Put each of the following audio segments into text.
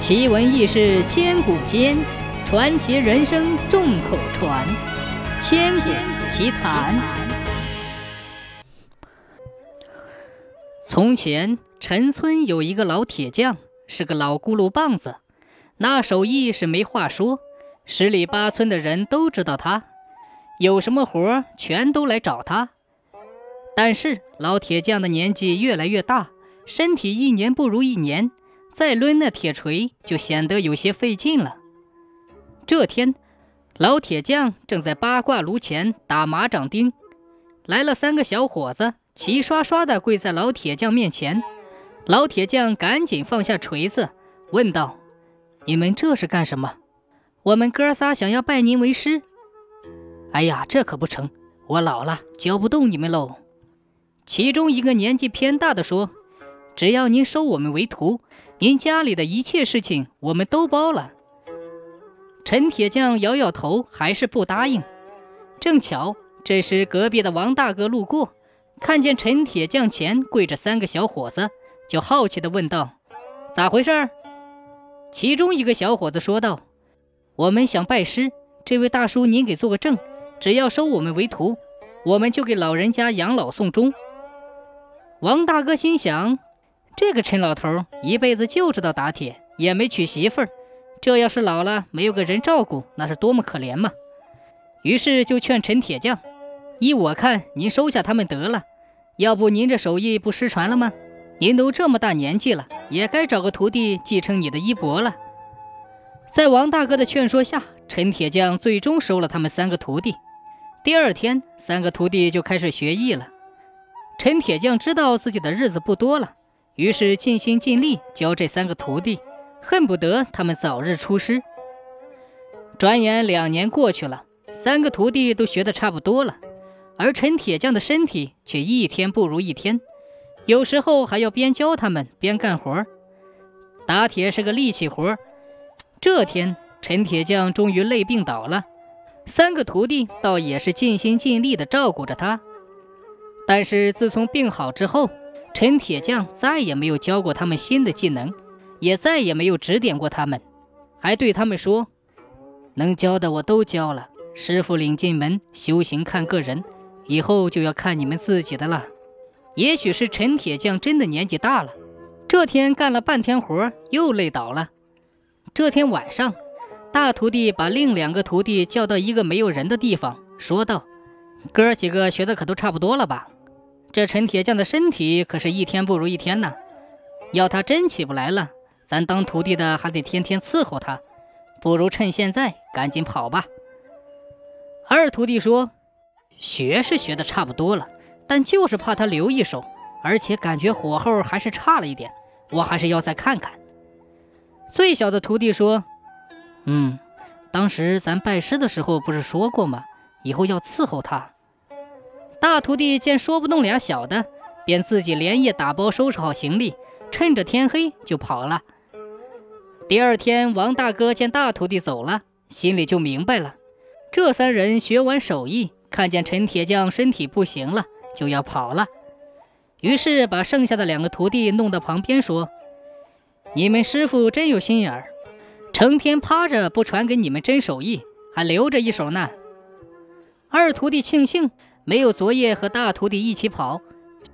奇闻异事千古间，传奇人生众口传。千古奇谈。从前，陈村有一个老铁匠，是个老咕噜棒子，那手艺是没话说，十里八村的人都知道他，有什么活全都来找他。但是老铁匠的年纪越来越大，身体一年不如一年。再抡那铁锤就显得有些费劲了。这天，老铁匠正在八卦炉前打麻掌钉，来了三个小伙子，齐刷刷地跪在老铁匠面前。老铁匠赶紧放下锤子，问道：“你们这是干什么？”“我们哥仨想要拜您为师。”“哎呀，这可不成，我老了，教不动你们喽。”其中一个年纪偏大的说。只要您收我们为徒，您家里的一切事情我们都包了。陈铁匠摇摇头，还是不答应。正巧这时隔壁的王大哥路过，看见陈铁匠前跪着三个小伙子，就好奇地问道：“咋回事？”其中一个小伙子说道：“我们想拜师，这位大叔您给做个证，只要收我们为徒，我们就给老人家养老送终。”王大哥心想。这个陈老头一辈子就知道打铁，也没娶媳妇儿，这要是老了没有个人照顾，那是多么可怜嘛！于是就劝陈铁匠：“依我看，您收下他们得了，要不您这手艺不失传了吗？您都这么大年纪了，也该找个徒弟继承你的衣钵了。”在王大哥的劝说下，陈铁匠最终收了他们三个徒弟。第二天，三个徒弟就开始学艺了。陈铁匠知道自己的日子不多了。于是尽心尽力教这三个徒弟，恨不得他们早日出师。转眼两年过去了，三个徒弟都学得差不多了，而陈铁匠的身体却一天不如一天，有时候还要边教他们边干活。打铁是个力气活，这天陈铁匠终于累病倒了，三个徒弟倒也是尽心尽力地照顾着他。但是自从病好之后，陈铁匠再也没有教过他们新的技能，也再也没有指点过他们，还对他们说：“能教的我都教了，师傅领进门，修行看个人，以后就要看你们自己的了。”也许是陈铁匠真的年纪大了，这天干了半天活又累倒了。这天晚上，大徒弟把另两个徒弟叫到一个没有人的地方，说道：“哥几个学的可都差不多了吧？”这陈铁匠的身体可是一天不如一天呢，要他真起不来了，咱当徒弟的还得天天伺候他，不如趁现在赶紧跑吧。二徒弟说：“学是学的差不多了，但就是怕他留一手，而且感觉火候还是差了一点，我还是要再看看。”最小的徒弟说：“嗯，当时咱拜师的时候不是说过吗？以后要伺候他。”大徒弟见说不动俩小的，便自己连夜打包收拾好行李，趁着天黑就跑了。第二天，王大哥见大徒弟走了，心里就明白了：这三人学完手艺，看见陈铁匠身体不行了，就要跑了。于是把剩下的两个徒弟弄到旁边，说：“你们师傅真有心眼儿，成天趴着不传给你们真手艺，还留着一手呢。”二徒弟庆幸。没有昨夜和大徒弟一起跑，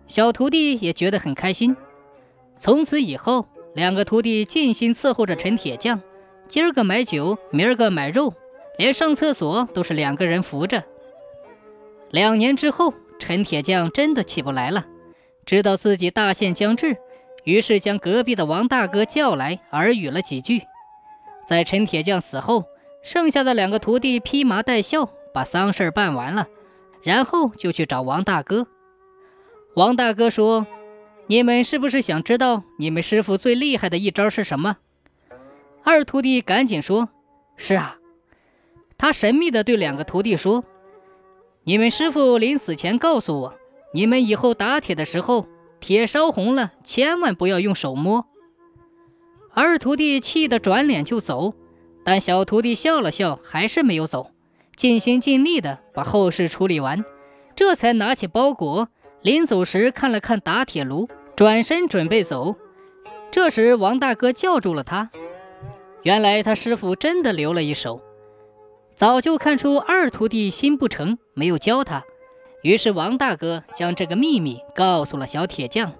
小徒弟也觉得很开心。从此以后，两个徒弟尽心伺候着陈铁匠，今儿个买酒，明儿个买肉，连上厕所都是两个人扶着。两年之后，陈铁匠真的起不来了，知道自己大限将至，于是将隔壁的王大哥叫来耳语了几句。在陈铁匠死后，剩下的两个徒弟披麻戴孝，把丧事办完了。然后就去找王大哥。王大哥说：“你们是不是想知道你们师傅最厉害的一招是什么？”二徒弟赶紧说：“是啊。”他神秘地对两个徒弟说：“你们师傅临死前告诉我，你们以后打铁的时候，铁烧红了，千万不要用手摸。”二徒弟气得转脸就走，但小徒弟笑了笑，还是没有走。尽心尽力地把后事处理完，这才拿起包裹，临走时看了看打铁炉，转身准备走。这时，王大哥叫住了他：“原来他师傅真的留了一手，早就看出二徒弟心不诚，没有教他。于是王大哥将这个秘密告诉了小铁匠。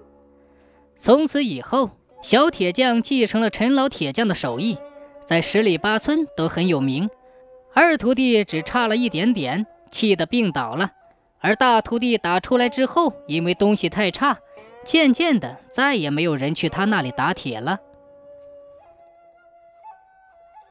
从此以后，小铁匠继承了陈老铁匠的手艺，在十里八村都很有名。二徒弟只差了一点点，气得病倒了。而大徒弟打出来之后，因为东西太差，渐渐的再也没有人去他那里打铁了。